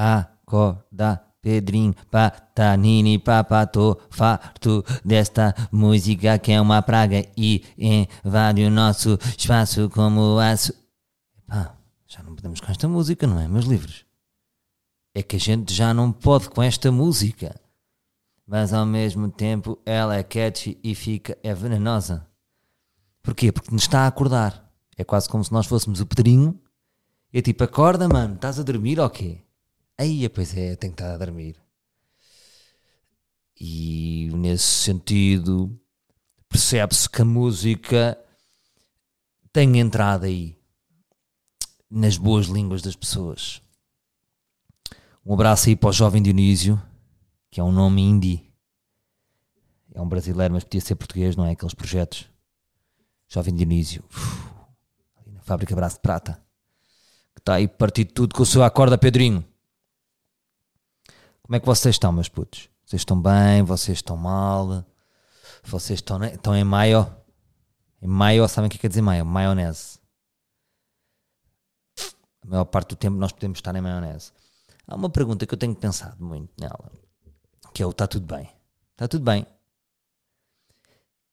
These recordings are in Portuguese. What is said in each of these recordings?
Acorda, Pedrinho, patanini, papato, farto desta música que é uma praga e invade o nosso espaço como aço. Epá, já não podemos com esta música, não é, meus livros? É que a gente já não pode com esta música. Mas ao mesmo tempo ela é catchy e fica, é venenosa. Porquê? Porque nos está a acordar. É quase como se nós fôssemos o Pedrinho. E é tipo, acorda, mano, estás a dormir ou quê? Aí, pois é, tenho que estar a dormir. E nesse sentido, percebe-se que a música tem entrado aí nas boas línguas das pessoas. Um abraço aí para o jovem Dionísio, que é um nome indie. É um brasileiro, mas podia ser português, não é? Aqueles projetos. Jovem Dionísio. Uf, na fábrica Braço de Prata. Que está aí partido tudo com o seu acorda, Pedrinho. Como é que vocês estão, meus putos? Vocês estão bem? Vocês estão mal? Vocês estão, estão em maio? Em maio, sabem o que quer dizer maio? Maionese. A maior parte do tempo nós podemos estar em maionese. Há uma pergunta que eu tenho pensado muito nela, que é o está tudo bem? Está tudo bem?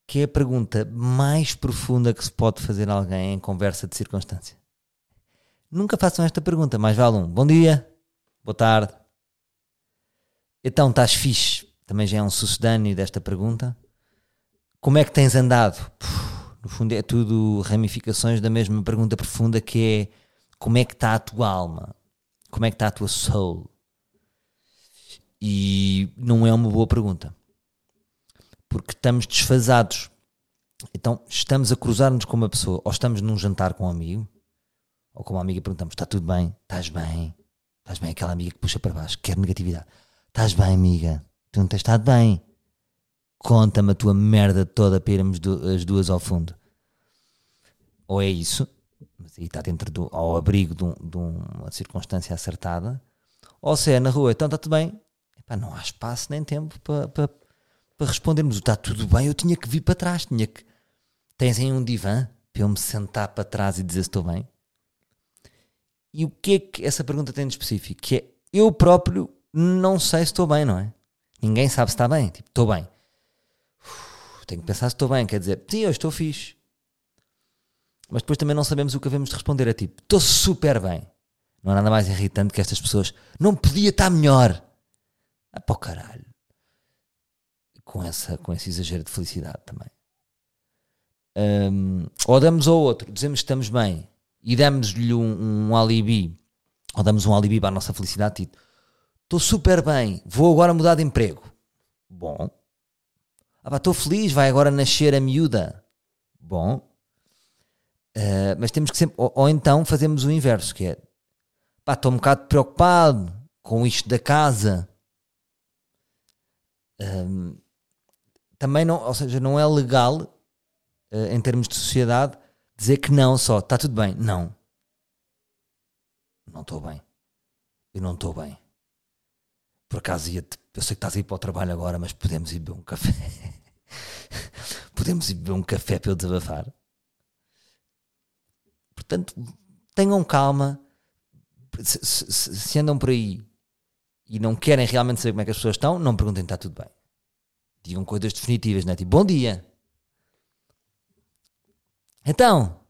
Que é a pergunta mais profunda que se pode fazer a alguém em conversa de circunstância. Nunca façam esta pergunta, mais vale um bom dia, boa tarde, então, estás fixe? Também já é um sucedâneo desta pergunta. Como é que tens andado? No fundo, é tudo ramificações da mesma pergunta profunda que é como é que está a tua alma? Como é que está a tua soul? E não é uma boa pergunta. Porque estamos desfasados. Então, estamos a cruzar-nos com uma pessoa, ou estamos num jantar com um amigo, ou com uma amiga perguntamos: está tudo bem? Estás bem? Estás bem? Aquela amiga que puxa para baixo, quer negatividade Estás bem, amiga? Tu não tens estado bem? Conta-me a tua merda toda para irmos as duas ao fundo. Ou é isso, mas aí está dentro do, ao abrigo de, um, de uma circunstância acertada, ou se é na rua, então está tudo bem. Epá, não há espaço nem tempo para, para, para respondermos. Está tudo bem, eu tinha que vir para trás, tinha que. Tens aí um divã para eu me sentar para trás e dizer se estou bem? E o que é que essa pergunta tem de específico? Que é eu próprio não sei se estou bem, não é? Ninguém sabe se está bem. Tipo, estou bem. Uf, tenho que pensar se estou bem. Quer dizer, sim, eu estou fixe. Mas depois também não sabemos o que havemos de responder. É tipo, estou super bem. Não há nada mais irritante que estas pessoas. Não podia estar melhor. Ah, para o caralho. Com, essa, com esse exagero de felicidade também. Um, ou damos ao outro, dizemos que estamos bem e damos-lhe um, um alibi, ou damos um alibi para a nossa felicidade, tipo, Estou super bem, vou agora mudar de emprego. Bom. Ah, estou feliz, vai agora nascer a miúda. Bom. Uh, mas temos que sempre. Ou, ou, então fazemos o inverso, que é pá, estou um bocado preocupado com isto da casa. Um, também não, ou seja, não é legal uh, em termos de sociedade dizer que não só, está tudo bem. Não. Não estou bem. Eu não estou bem. Por acaso ia eu sei que estás a ir para o trabalho agora, mas podemos ir beber um café. podemos ir beber um café para eu desabafar. Portanto, tenham calma. Se, se, se, andam por aí e não querem realmente saber como é que as pessoas estão, não perguntem está tudo bem. Digam coisas definitivas, não é? Tipo, bom dia. Então,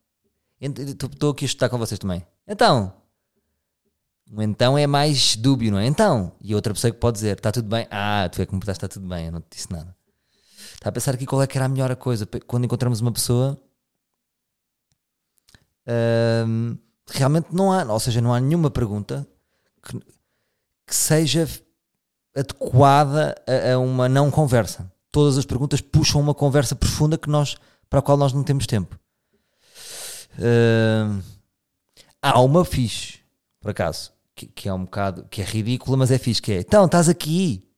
estou aqui a estudar com vocês também. Então, um então é mais dúbio, não é? Então. E outra pessoa que pode dizer, está tudo bem? Ah, tu é que me está tudo bem, eu não te disse nada. Está a pensar aqui qual é que era a melhor coisa. Quando encontramos uma pessoa, hum, realmente não há, ou seja, não há nenhuma pergunta que, que seja adequada a, a, uma não conversa. Todas as perguntas puxam uma conversa profunda que nós, para a qual nós não temos tempo. Hum, há uma fixe, por acaso, que, que, é um bocado, que é ridícula, mas é fixe, que é, então, estás aqui?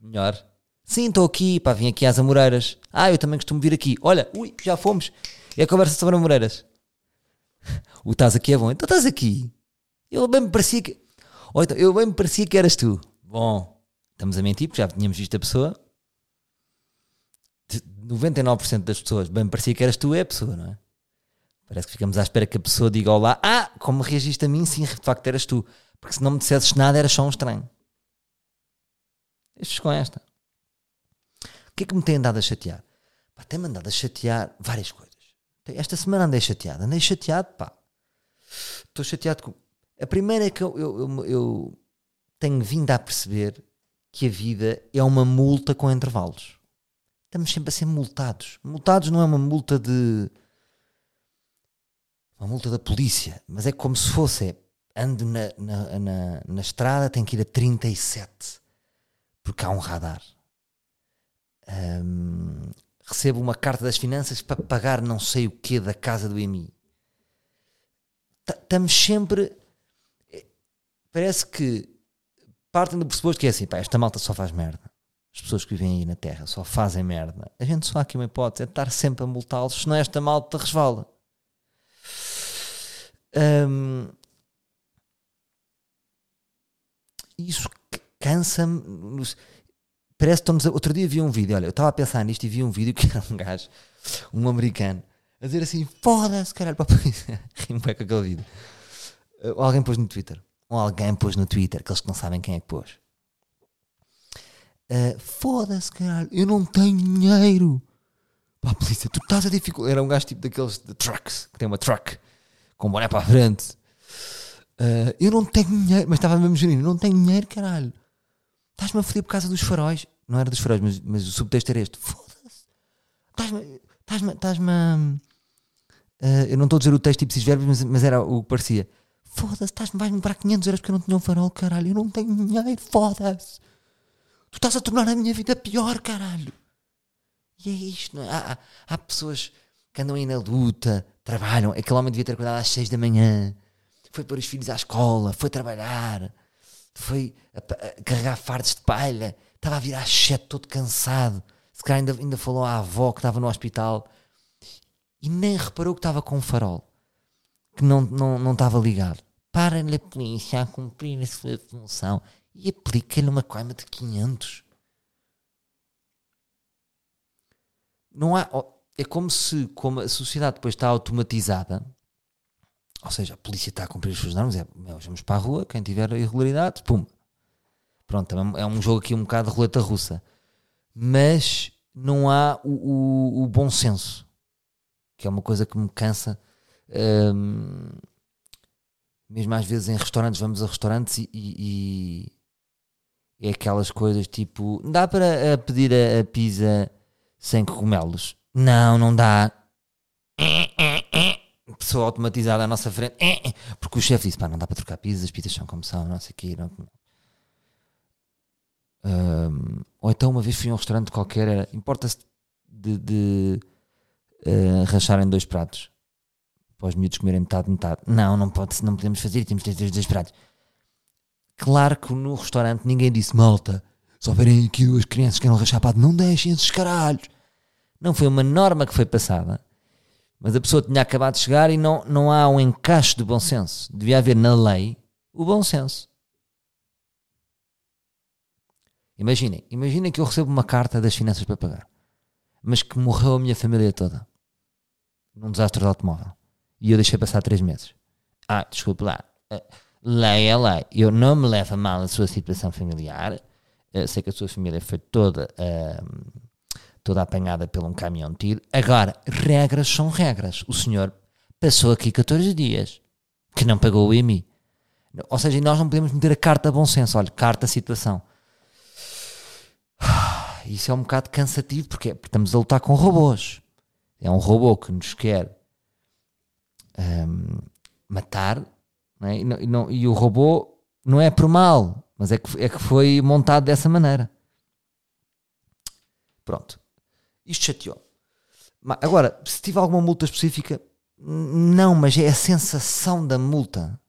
Melhor. Sim, estou aqui, pá, vim aqui às Amoreiras. Ah, eu também costumo vir aqui. Olha, ui, já fomos. É a conversa sobre Amoreiras. O estás aqui é bom. Então estás aqui. Eu bem me parecia que... Ou então, eu bem me parecia que eras tu. Bom, estamos a mentir, porque já tínhamos visto a pessoa. 99% das pessoas, bem me parecia que eras tu, é a pessoa, não é? Parece que ficamos à espera que a pessoa diga olá. Ah, como reagiste a mim? Sim, de facto eras tu. Porque se não me dissesses nada, era só um estranho. Estes com esta. O que é que me tem andado a chatear? Pá, tem-me andado a chatear várias coisas. Esta semana andei chateado. Andei chateado, pá. Estou chateado com. A primeira é que eu, eu, eu, eu tenho vindo a perceber que a vida é uma multa com intervalos. Estamos sempre a ser multados. Multados não é uma multa de. Uma multa da polícia, mas é como se fosse. É, ando na, na, na, na estrada, tenho que ir a 37 porque há um radar. Um, recebo uma carta das finanças para pagar não sei o que da casa do EMI. Estamos sempre. Eh, parece que partem do pressuposto que é assim, pá, esta malta só faz merda. As pessoas que vivem aí na Terra só fazem merda. A gente só há aqui uma hipótese, é estar sempre a multá-los, senão esta malta resvala. Um, isso cansa-me. Parece que estamos. A... Outro dia vi um vídeo, olha, eu estava a pensar nisto e vi um vídeo que era um gajo, um americano, a dizer assim: foda-se, caralho, para a polícia. Rimo com aquele vídeo. Ou alguém pôs no Twitter. Ou alguém pôs no Twitter, aqueles que não sabem quem é que pôs. Uh, foda-se, caralho, eu não tenho dinheiro. Pá, polícia, tu estás a dificultar. Era um gajo tipo daqueles de trucks, que tem uma truck com boné para a frente. Uh, eu não tenho dinheiro, mas estava mesmo gerindo, não tenho dinheiro, caralho. Estás-me a foder por causa dos faróis. Não era dos faróis, mas, mas o subtexto era este. Foda-se. Estás-me. Estás-me. Estás-me. Uh, eu não estou a dizer o texto e preciso verbos, mas, mas era o que parecia. Foda-se, estás-me, vais-me comprar 500 euros porque eu não tinha um farol, caralho. Eu não tenho dinheiro, foda-se. Tu estás a tornar a minha vida pior, caralho. E é isto, não é? Há, há, há pessoas que andam aí na luta, trabalham. Aquele homem devia ter acordado às 6 da manhã, foi pôr os filhos à escola, foi trabalhar, foi a, a carregar fardos de palha, estava a virar sete todo cansado. Se calhar ainda, ainda falou à avó que estava no hospital e nem reparou que estava com um farol que não, não, não estava ligado. Para-lhe a polícia a cumprir a sua função e aplica-lhe uma coima de 500. Não há. É como se como a sociedade depois está automatizada ou seja, a polícia está a cumprir os seus normas, é, vamos para a rua, quem tiver irregularidade, pum. Pronto, é um jogo aqui um bocado de roleta russa. Mas não há o, o, o bom senso, que é uma coisa que me cansa. Um, mesmo às vezes em restaurantes, vamos a restaurantes e, e, e é aquelas coisas tipo: dá para pedir a, a pizza sem cogumelos? Não, não dá pessoa automatizada à nossa frente, é, é, porque o chefe disse: pá, não dá para trocar pizzas, as pizzas são como são, não sei o quê. Não... Um, ou então uma vez fui a um restaurante qualquer, importa-se de, de uh, racharem dois pratos para os miúdos comerem metade, metade. Não, não, pode, não podemos fazer, temos de ter dois pratos. Claro que no restaurante ninguém disse malta, só verem aqui duas crianças que querem rachar prato, não deixem esses caralhos. Não foi uma norma que foi passada mas a pessoa tinha acabado de chegar e não, não há um encaixe de bom senso. Devia haver na lei o bom senso. Imaginem, imaginem que eu recebo uma carta das finanças para pagar, mas que morreu a minha família toda num desastre de automóvel e eu deixei passar três meses. Ah, desculpe lá, uh, lei é lei. Eu não me levo a mal a sua situação familiar. Uh, sei que a sua família foi toda uh, toda apanhada por um caminhão de tiro. Agora, regras são regras. O senhor passou aqui 14 dias que não pagou o IMI. Ou seja, nós não podemos meter a carta bom senso. Olha, carta situação. Isso é um bocado cansativo porque, porque estamos a lutar com robôs. É um robô que nos quer um, matar é? e, não, e, não, e, o robô não é por mal, mas é que, é que foi montado dessa maneira. Pronto. Isto chateou. Agora, se tiver alguma multa específica, não, mas é a sensação da multa.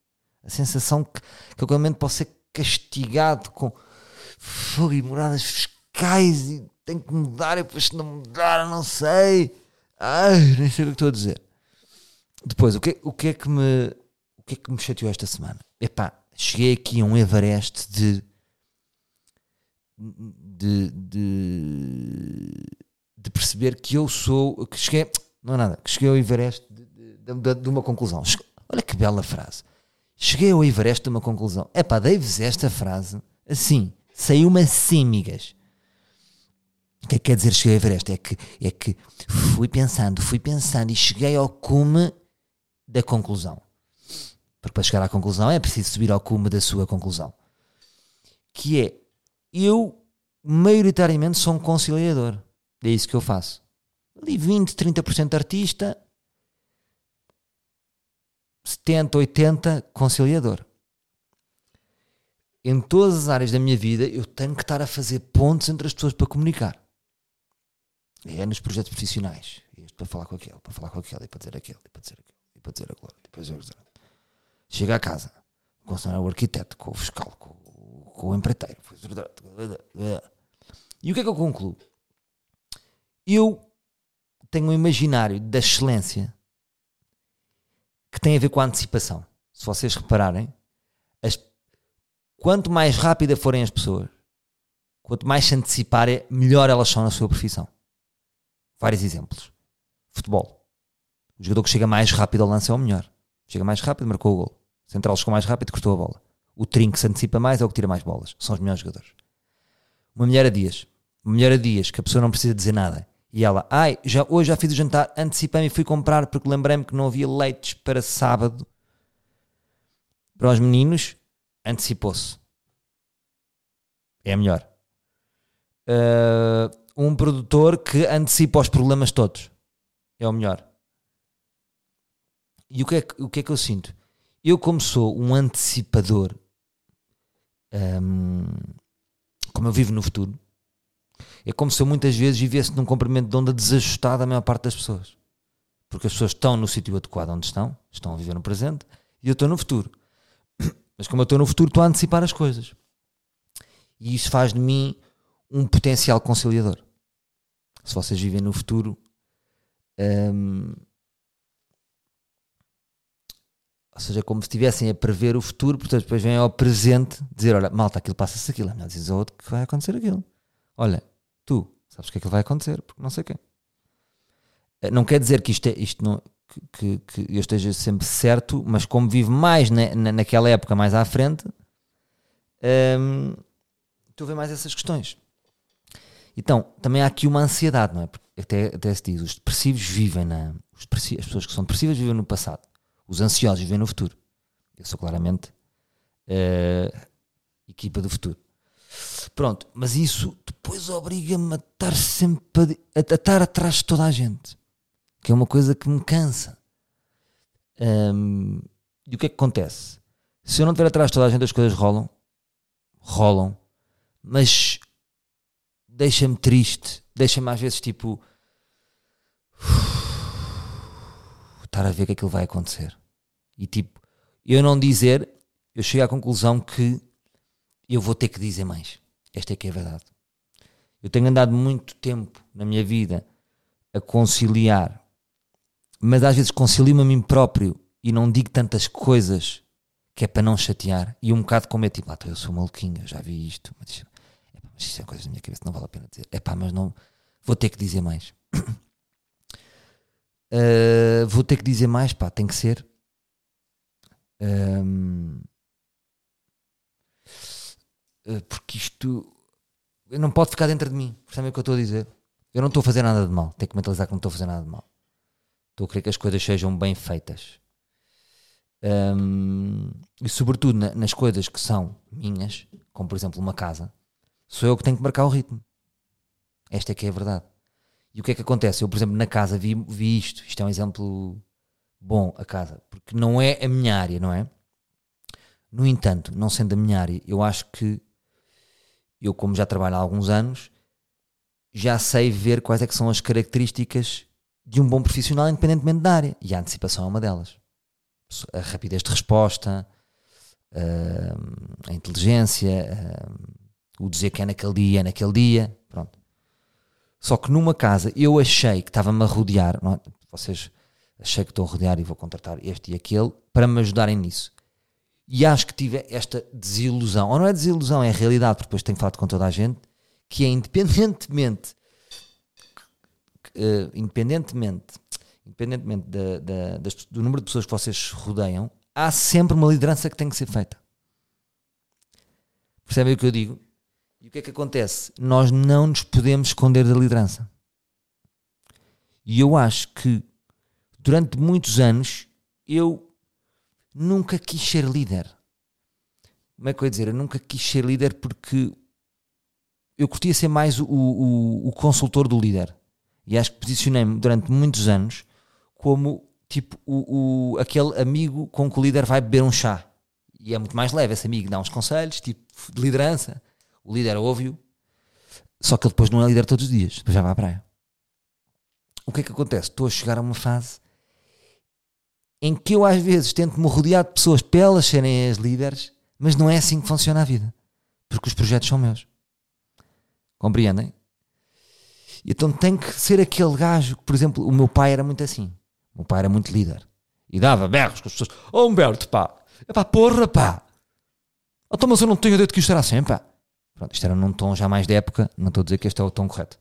A sensação que, que eu posso ser castigado com fogo e moradas fiscais e tenho que mudar e depois se não mudar, não sei. Ai, nem sei o que estou a dizer. Depois, o que, o que é que me o que é que me chateou esta semana? Epá, cheguei aqui a um Everest de de, de de perceber que eu sou, que cheguei, não é nada, que cheguei ao Everest de, de, de, de uma conclusão. Olha que bela frase. cheguei ao Everest a uma conclusão. É pá, dei-vos esta frase assim, saiu-me assim, migas. O que é que quer dizer cheguei ao Everest? É que, é que fui pensando, fui pensando e cheguei ao cume da conclusão. Porque para chegar à conclusão é preciso subir ao cume da sua conclusão. Que é, eu maioritariamente sou um conciliador. É isso que eu faço. Ali 20, 30% artista, 70, 80 conciliador. Em todas as áreas da minha vida eu tenho que estar a fazer pontos entre as pessoas para comunicar. É nos projetos profissionais. Este para falar com aquele, para falar com aquele, e para dizer aquele, e para dizer aquele, e para dizer aquele, e para dizer aquele. Chega a casa, com o arquiteto, com o fiscal, com, com o empreiteiro. E o que é que eu concluo? Eu tenho um imaginário da excelência que tem a ver com a antecipação. Se vocês repararem, as, quanto mais rápida forem as pessoas, quanto mais se anteciparem, melhor elas são na sua profissão. Vários exemplos. Futebol. O jogador que chega mais rápido ao lance é o melhor. Chega mais rápido, marcou o gol. Central chegou mais rápido, cortou a bola. O trinco que se antecipa mais é o que tira mais bolas. São os melhores jogadores. Uma mulher a dias. Uma mulher a dias, que a pessoa não precisa dizer nada. E ela, ai, já, hoje já fiz o jantar, antecipei-me e fui comprar porque lembrei-me que não havia leites para sábado para os meninos. Antecipou-se. É melhor. Uh, um produtor que antecipa os problemas todos. É o melhor. E o que é que, o que, é que eu sinto? Eu, como sou um antecipador, um, como eu vivo no futuro, é como se eu muitas vezes vivesse num comprimento de onda desajustado a maior parte das pessoas. Porque as pessoas estão no sítio adequado onde estão, estão a viver no presente, e eu estou no futuro. Mas como eu estou no futuro, estou a antecipar as coisas. E isso faz de mim um potencial conciliador. Se vocês vivem no futuro, hum, ou seja, como se estivessem a prever o futuro, portanto, depois vêm ao presente dizer: Olha, malta, aquilo passa-se aquilo, é melhor dizer ao outro que vai acontecer aquilo. Olha, tu sabes o que é que vai acontecer, porque não sei quem. Eh, não quer dizer que isto, é, isto não, que, que, eu esteja sempre certo, mas como vivo mais na, na, naquela época, mais à frente, hum, ver mais essas questões. Então, também há aqui uma ansiedade, não é? Até, até se diz: os depressivos vivem na. Os as pessoas que são depressivas vivem no passado, os ansiosos vivem no futuro. Eu sou claramente uh, equipa do futuro. Pronto, mas isso depois obriga-me a estar sempre a, a, estar atrás de toda a gente, que é uma coisa que me cansa. Um, e o que é que acontece? Se eu não estiver atrás de toda a gente, as coisas rolam, rolam, mas deixa-me triste, deixa-me às vezes tipo estar a ver que aquilo vai acontecer. E tipo, eu não dizer, eu chego à conclusão que eu vou ter que dizer mais. Esta é que é a verdade. Eu tenho andado muito tempo na minha vida a conciliar, mas às vezes concilio-me a mim próprio e não digo tantas coisas que é para não chatear. E um bocado como é tipo, ah, eu sou maluquinho, eu já vi isto, mas, isto é coisas da minha cabeça, não vale a pena dizer. É pá, mas não, vou ter que dizer mais. uh, vou ter que dizer mais, pá, tem que ser. Um, porque isto não pode ficar dentro de mim. Percebem o que eu estou a dizer? Eu não estou a fazer nada de mal. Tenho que mentalizar que não estou a fazer nada de mal. Estou a querer que as coisas sejam bem feitas. Um, e sobretudo na, nas coisas que são minhas, como por exemplo uma casa, sou eu que tenho que marcar o ritmo. Esta é que é a verdade. E o que é que acontece? Eu, por exemplo, na casa vi, vi isto. Isto é um exemplo bom, a casa. Porque não é a minha área, não é? No entanto, não sendo a minha área, eu acho que eu, como já trabalho há alguns anos, já sei ver quais é que são as características de um bom profissional, independentemente da área. E a antecipação é uma delas. A rapidez de resposta, a inteligência, o dizer que é naquele dia, é naquele dia. Pronto. Só que numa casa eu achei que estava-me a rodear, é? vocês achei que estou a rodear e vou contratar este e aquele para me ajudarem nisso. E acho que tive esta desilusão, ou não é desilusão, é realidade, porque depois tenho falado com toda a gente, que é independentemente, uh, independentemente, independentemente da, da, das, do número de pessoas que vocês rodeiam, há sempre uma liderança que tem que ser feita. Percebem o que eu digo? E o que é que acontece? Nós não nos podemos esconder da liderança. E eu acho que durante muitos anos eu nunca quis ser líder. Como é que eu ia dizer? Eu nunca quis ser líder porque eu curtia ser mais o, o, o consultor do líder. E acho que posicionei-me durante muitos anos como tipo o, o, aquele amigo com que o líder vai beber um chá. E é muito mais leve esse amigo, dá uns conselhos, tipo de liderança. O líder ouve-o, só que ele depois não é líder todos os dias, depois já vai à praia. O que é que acontece? Estou a chegar a uma fase em que eu às vezes tento me rodear de pessoas para elas serem as líderes, mas não é assim que funciona a vida. Porque os projetos são meus. Compreendem? Então tem que ser aquele gajo que, por exemplo, o meu pai era muito assim. O meu pai era muito líder. E dava berros com as pessoas. Oh Humberto, pá. É pá, porra, pá. Então, mas eu não tenho ideia de que isto era assim, pá. Pronto, isto era num tom já mais de época. Não estou a dizer que este é o tom correto.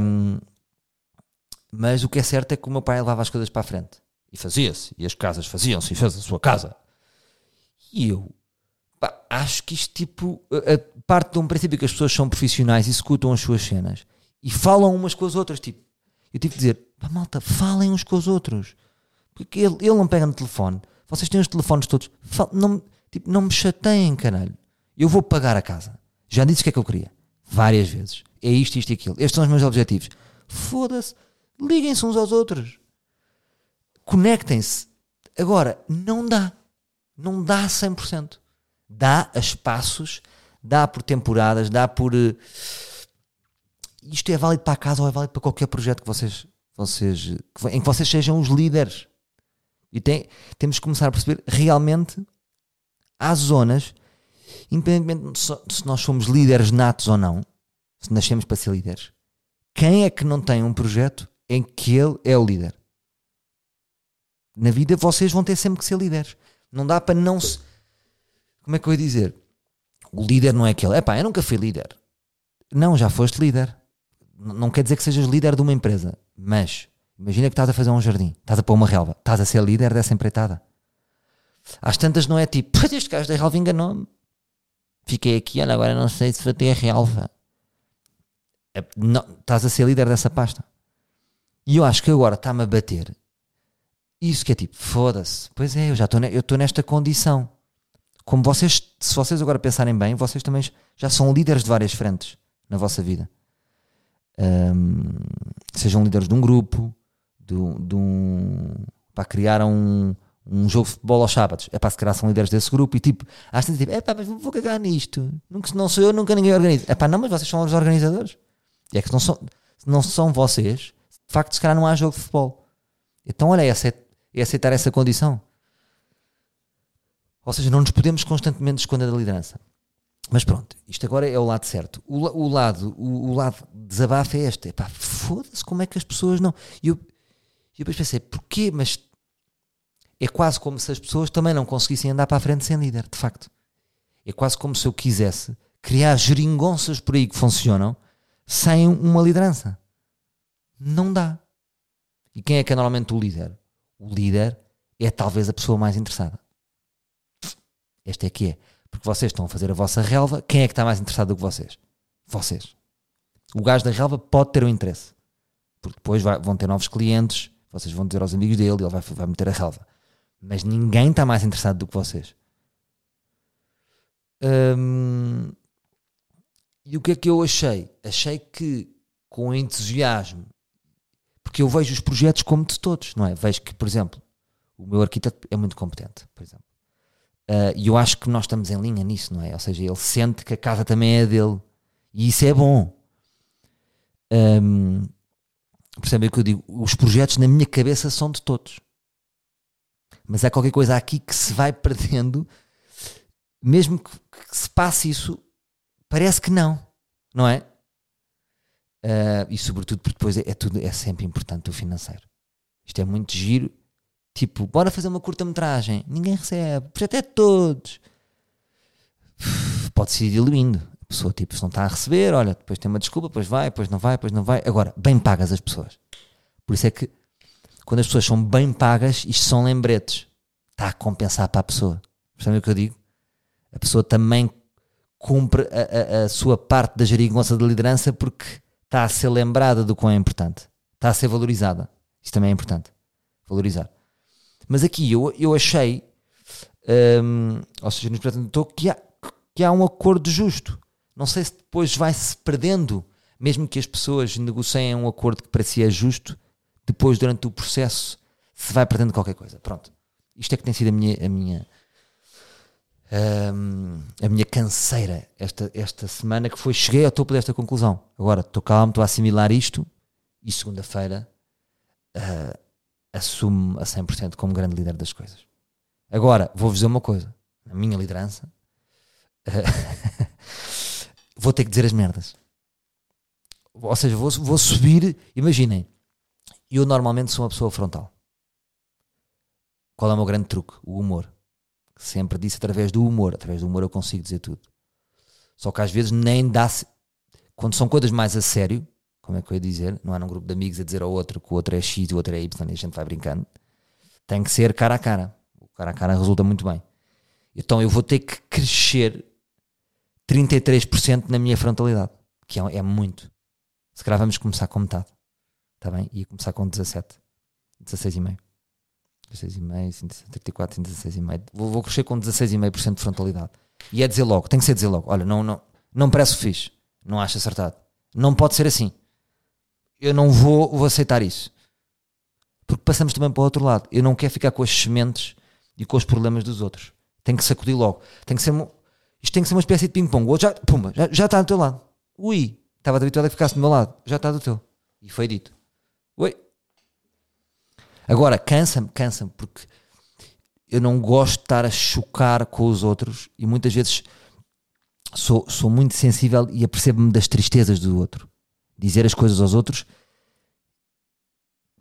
Um, mas o que é certo é que o meu pai levava as coisas para a frente. E fazia-se. E as casas faziam-se. E fez a sua casa. E eu pá, acho que isto, tipo, a, parte de um princípio que as pessoas são profissionais e escutam as suas cenas e falam umas com as outras. Tipo, eu tive que dizer, pá, malta, falem uns com os outros. Porque ele, ele não pega no telefone. Vocês têm os telefones todos. Fal, não, tipo, não me chateiem, caralho. Eu vou pagar a casa. Já disse o que é que eu queria. Várias vezes. É isto, isto e aquilo. Estes são os meus objetivos. Foda-se. Liguem-se uns aos outros conectem-se. Agora, não dá. Não dá 100%. Dá a espaços, dá por temporadas, dá por. Uh, isto é válido para a casa ou é válido para qualquer projeto que vocês, vocês em que vocês sejam os líderes. E tem, temos que começar a perceber realmente há zonas, independentemente se nós somos líderes natos ou não, se nascemos para ser líderes, quem é que não tem um projeto em que ele é o líder? Na vida vocês vão ter sempre que ser líderes. Não dá para não se. Como é que eu ia dizer? O líder não é aquele. É pá, eu nunca fui líder. Não, já foste líder. Não quer dizer que sejas líder de uma empresa. Mas imagina que estás a fazer um jardim, estás a pôr uma relva, estás a ser líder dessa empreitada. Às tantas não é tipo, este gajo da relva enganou-me. Fiquei aqui, olha, agora não sei se ter a relva. É, não, estás a ser líder dessa pasta. E eu acho que agora está-me a bater isso que é tipo, foda-se. Pois é, eu já estou nesta condição. Como vocês, se vocês agora pensarem bem, vocês também já são líderes de várias frentes na vossa vida. Um, sejam líderes de um grupo, de, de um. para criar um, um jogo de futebol aos sábados. É para se calhar são líderes desse grupo e tipo, às vezes tipo, é pá, mas vou cagar nisto. Nunca, se não sou eu, nunca ninguém organiza. É pá, não, mas vocês são os organizadores. E é que não são, não são vocês, de facto, se calhar não há jogo de futebol. Então, olha, essa é é aceitar essa condição. Ou seja, não nos podemos constantemente esconder da liderança. Mas pronto, isto agora é o lado certo. O, o lado, o, o, lado desabafo é este. Epá, foda-se, como é que as pessoas não. E eu, eu depois pensei, porquê? Mas é quase como se as pessoas também não conseguissem andar para a frente sem líder, de facto. É quase como se eu quisesse criar geringonças por aí que funcionam sem uma liderança. Não dá. E quem é que é normalmente o líder? O líder é talvez a pessoa mais interessada. Esta é que é. Porque vocês estão a fazer a vossa relva, quem é que está mais interessado do que vocês? Vocês. O gajo da relva pode ter um interesse. Porque depois vai, vão ter novos clientes, vocês vão dizer aos amigos dele, ele vai, vai meter a relva. Mas ninguém está mais interessado do que vocês. Hum, e o que é que eu achei? Achei que com entusiasmo porque eu vejo os projetos como de todos, não é? Vejo que, por exemplo, o meu arquiteto é muito competente, por exemplo. Uh, e eu acho que nós estamos em linha nisso, não é? Ou seja, ele sente que a casa também é dele. E isso é bom. Um, percebem o que eu digo? Os projetos na minha cabeça são de todos. Mas há qualquer coisa aqui que se vai perdendo, mesmo que, que se passe isso, parece que não, não é? Uh, e sobretudo porque depois é, é, tudo, é sempre importante o financeiro. Isto é muito giro. Tipo, bora fazer uma curta-metragem. Ninguém recebe. Projeto é de todos. Pode-se ir diluindo. A pessoa, tipo, se não está a receber, olha, depois tem uma desculpa, depois vai, depois não vai, depois não vai. Agora, bem pagas as pessoas. Por isso é que, quando as pessoas são bem pagas, isto são lembretes. está a compensar para a pessoa. Percebem o que eu digo? A pessoa também cumpre a, a, a sua parte da geringonça de liderança porque está a ser lembrada do quão é importante. Está a ser valorizada. Isso também é importante. Valorizar. Mas aqui eu, eu achei, hum, ou seja, no estou que há, que há um acordo justo. Não sei se depois vai-se perdendo, mesmo que as pessoas negociem um acordo que para si é justo, depois durante o processo se vai perdendo qualquer coisa. Pronto. Isto é que tem sido a minha, a minha, um, a minha canseira esta, esta semana, que foi, cheguei ao topo desta conclusão. Agora, estou calmo, estou a assimilar isto e segunda-feira uh, assumo a 100% como grande líder das coisas. Agora, vou-vos dizer uma coisa. Na minha liderança, uh, vou ter que dizer as merdas. Ou seja, vou, vou subir. Imaginem, eu normalmente sou uma pessoa frontal. Qual é o meu grande truque? O humor. Sempre disse através do humor. Através do humor eu consigo dizer tudo. Só que às vezes nem dá. -se... Quando são coisas mais a sério, como é que eu ia dizer? Não é num grupo de amigos a dizer ao outro que o outro é X e o outro é Y e a gente vai brincando. Tem que ser cara a cara. O cara a cara resulta muito bem. Então eu vou ter que crescer 33% na minha frontalidade, que é, é muito. Se calhar vamos começar com metade. Está bem? Ia começar com 17. 16,5. 16,5, 34, 16,5. Vou, vou crescer com 16,5% de frontalidade. E é dizer logo, tem que ser dizer logo. Olha, não, não, não parece fixe. Não acho acertado. Não pode ser assim. Eu não vou, vou aceitar isso. Porque passamos também para o outro lado. Eu não quero ficar com as sementes e com os problemas dos outros. Tem que sacudir logo. Tem que ser, isto tem que ser uma espécie de ping-pong. O outro já, pumba, já, já está do teu lado. Ui, estava habituado a ficar-se do meu lado. Já está do teu. E foi dito. Oi, Agora, cansa-me, cansa-me, porque eu não gosto de estar a chocar com os outros e muitas vezes sou, sou muito sensível e apercebo-me das tristezas do outro. Dizer as coisas aos outros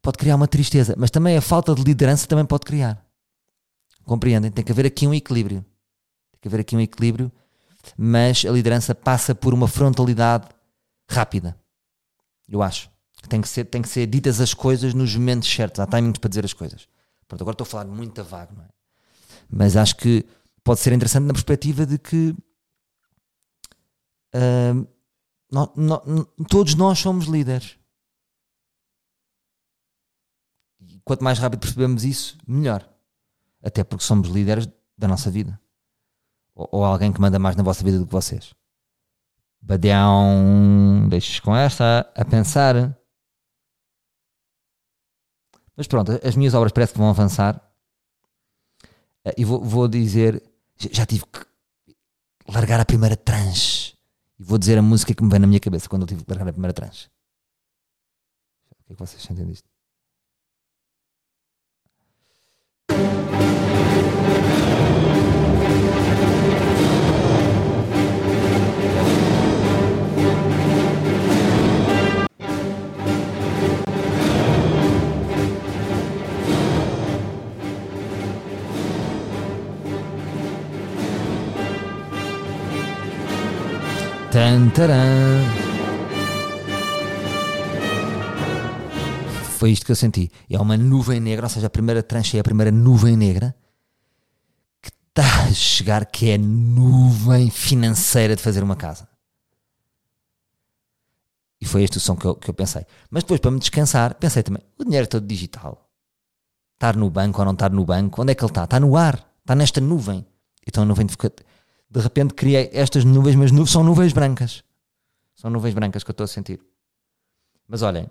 pode criar uma tristeza, mas também a falta de liderança também pode criar. Compreendem? Tem que haver aqui um equilíbrio. Tem que haver aqui um equilíbrio, mas a liderança passa por uma frontalidade rápida. Eu acho. Tem que, ser, tem que ser ditas as coisas nos momentos certos. Há timings para dizer as coisas. Pronto, agora estou a falar muito a vago, não é? Mas acho que pode ser interessante na perspectiva de que uh, no, no, todos nós somos líderes. E quanto mais rápido percebemos isso, melhor. Até porque somos líderes da nossa vida. Ou, ou alguém que manda mais na vossa vida do que vocês. Badeão, deixes com esta a pensar. Mas pronto, as minhas obras parece que vão avançar. Uh, e vou, vou dizer. Já, tive que largar a primeira tranche. E vou dizer a música que me vem na minha cabeça quando eu tive que largar a primeira tranche. O que é que vocês sentem disto? Foi isto que eu senti. É uma nuvem negra, ou seja, a primeira trancha é a primeira nuvem negra que está a chegar, que é a nuvem financeira de fazer uma casa. E foi este o som que eu, que eu pensei. Mas depois, para me descansar, pensei também: o dinheiro é todo digital. Estar no banco ou não estar no banco, onde é que ele está? Está no ar, está nesta nuvem. Então a nuvem fica de repente criei estas nuvens, mas nu são nuvens brancas. São nuvens brancas que eu estou a sentir. Mas olhem,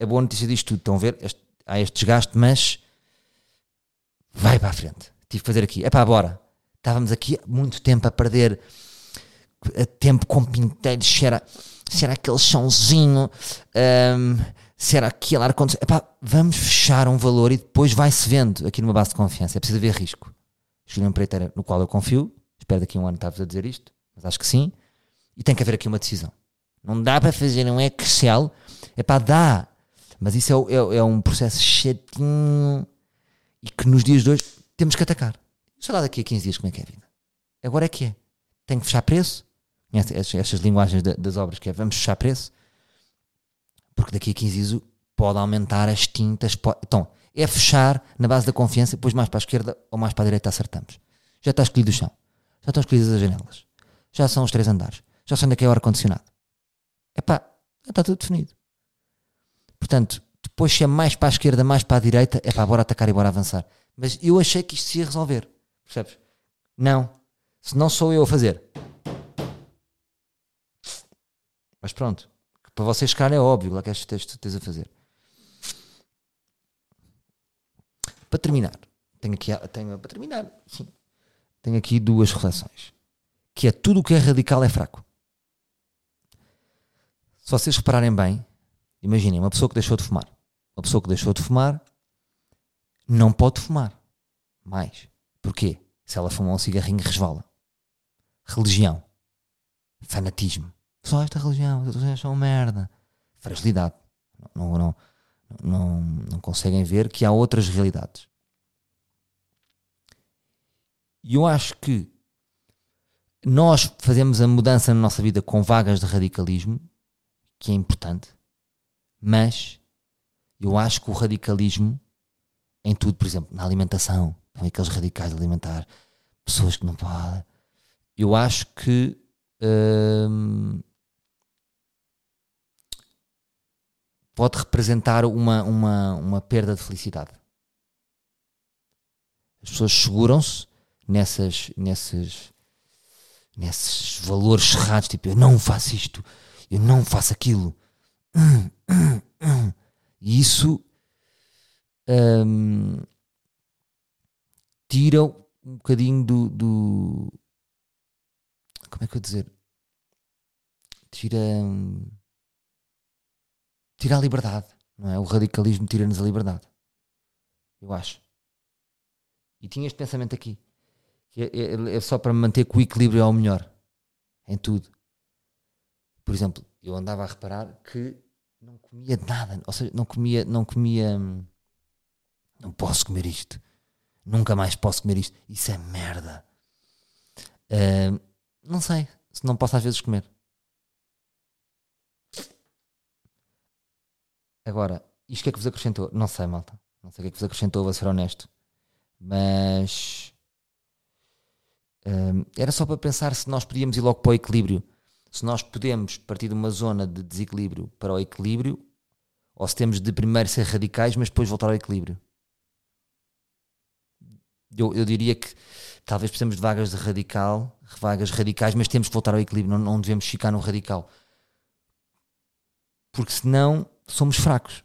a boa notícia disto tudo, estão a ver? Este, há este desgaste, mas vai para a frente. Tive que fazer aqui. É pá, bora. Estávamos aqui muito tempo a perder tempo com pinteiros, se era, se era aquele chãozinho, um, se era aquele ar-condicionado. Epá, vamos fechar um valor e depois vai-se vendo aqui numa base de confiança. É preciso haver risco. Uma empreiteira no qual eu confio, espero daqui a um ano estar-vos a dizer isto, mas acho que sim. E tem que haver aqui uma decisão. Não dá para fazer um Excel. É para dar. Mas isso é, é, é, um processo chatinho e que nos dias de hoje temos que atacar. Sei lá daqui a 15 dias como é que é a vida. Agora é que é. Tem que fechar preço. Estas, estas linguagens das obras que é vamos fechar preço. Porque daqui a 15 dias pode aumentar as tintas. Pode, então, É fechar na base da confiança, depois mais para a esquerda ou mais para a direita acertamos. Já está escolhido o chão. Já estão escolhidas as janelas. Já são os três andares. Já onde é é o ar-condicionado. Epá, já está tudo definido. Portanto, depois se é mais para a esquerda, mais para a direita, é para bora atacar e bora avançar. Mas eu achei que isto se ia resolver. Percebes? Não. Se não sou eu a fazer. Mas pronto. Para vocês ficar é óbvio lá que este texto tens a fazer. Para terminar, tenho aqui, tenho, para terminar, sim, tenho aqui duas reflexões. Que é tudo o que é radical é fraco. Se vocês repararem bem, imaginem uma pessoa que deixou de fumar. Uma pessoa que deixou de fumar não pode fumar mais. Porquê? Se ela fumar um cigarrinho, resvala. Religião. Fanatismo. Só esta religião, as religiões são merda. Fragilidade. Não, não, não, não conseguem ver que há outras realidades. E eu acho que nós fazemos a mudança na nossa vida com vagas de radicalismo, que é importante, mas eu acho que o radicalismo em tudo, por exemplo, na alimentação, aqueles radicais alimentar, pessoas que não podem. Eu acho que hum, pode representar uma, uma, uma perda de felicidade. As pessoas seguram-se nessas, nessas, nesses valores cerrados, tipo, eu não faço isto, eu não faço aquilo. E isso um, tira um bocadinho do, do, Como é que eu dizer? Tira. Tira a liberdade, não é? O radicalismo tira-nos a liberdade. Eu acho. E tinha este pensamento aqui. Que é, é, é só para manter que o equilíbrio é o melhor. Em tudo. Por exemplo, eu andava a reparar que não comia nada. Ou seja, não comia. Não comia hum, não posso comer isto. Nunca mais posso comer isto. Isso é merda. Uh, não sei. Se não posso às vezes comer. Agora, isto que é que vos acrescentou? Não sei, malta. Não sei o que é que vos acrescentou, vou ser honesto. Mas. Era só para pensar se nós podíamos ir logo para o equilíbrio. Se nós podemos partir de uma zona de desequilíbrio para o equilíbrio, ou se temos de primeiro ser radicais, mas depois voltar ao equilíbrio eu, eu diria que talvez precisamos de vagas de radical, vagas radicais, mas temos que voltar ao equilíbrio, não, não devemos ficar no radical. Porque senão somos fracos.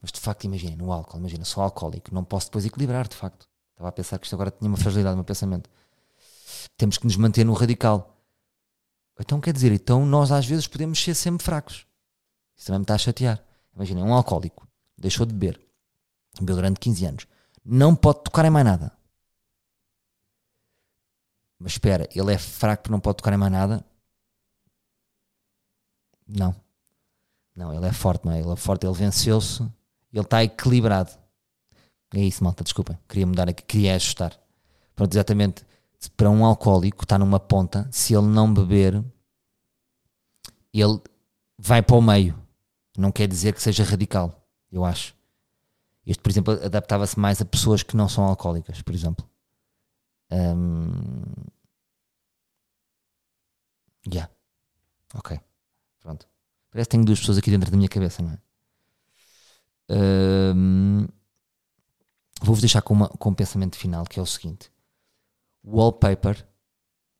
Mas de facto, imagina, no álcool, imagina, sou alcoólico, não posso depois equilibrar, de facto. Estava a pensar que isto agora tinha uma fragilidade no meu pensamento. Temos que nos manter no radical. Então quer dizer, então nós às vezes podemos ser sempre fracos. Isso também me está a chatear. Imagina, um alcoólico deixou de beber, bebeu durante 15 anos, não pode tocar em mais nada. Mas espera, ele é fraco porque não pode tocar em mais nada? Não. Não, ele é forte, não é? Ele é forte, ele venceu-se, ele está equilibrado. É isso, malta, desculpem. Queria mudar aqui, queria ajustar. Pronto, exatamente. Para um alcoólico está numa ponta, se ele não beber, ele vai para o meio. Não quer dizer que seja radical, eu acho. Este, por exemplo, adaptava-se mais a pessoas que não são alcoólicas, por exemplo. Um... Yeah. Ok. Pronto. Parece que tenho duas pessoas aqui dentro da minha cabeça, não é? Um... Vou-vos deixar com, uma, com um pensamento final que é o seguinte: o wallpaper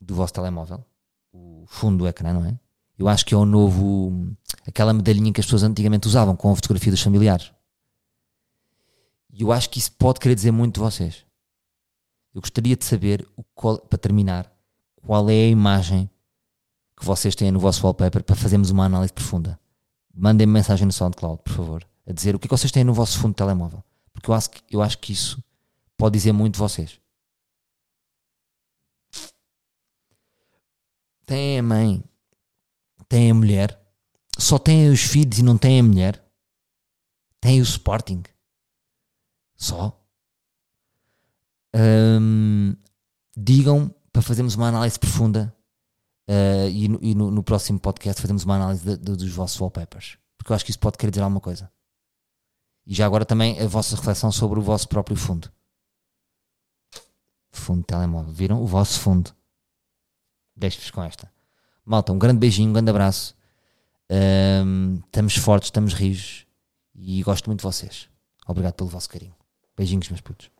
do vosso telemóvel, o fundo do ecrã, não é? Eu acho que é o novo. aquela medalhinha que as pessoas antigamente usavam com a fotografia dos familiares. E eu acho que isso pode querer dizer muito de vocês. Eu gostaria de saber, qual, para terminar, qual é a imagem que vocês têm no vosso wallpaper para fazermos uma análise profunda. Mandem-me mensagem no SoundCloud, por favor, a dizer o que é que vocês têm no vosso fundo de telemóvel. Porque eu acho, que, eu acho que isso pode dizer muito de vocês. Tem a mãe, tem a mulher, só tem os filhos e não tem a mulher, tem o Sporting só. Digam para fazermos uma análise profunda uh, e, no, e no, no, próximo podcast fazemos uma análise de, de, dos vossos wallpapers. Porque eu acho que isso pode querer dizer alguma coisa. E já agora também a vossa reflexão sobre o vosso próprio fundo. Fundo de telemóvel. Viram? O vosso fundo. Deixo-vos com esta. Malta, um grande beijinho, um grande abraço. Um, estamos fortes, estamos rijos e gosto muito de vocês. Obrigado pelo vosso carinho. Beijinhos, meus putos.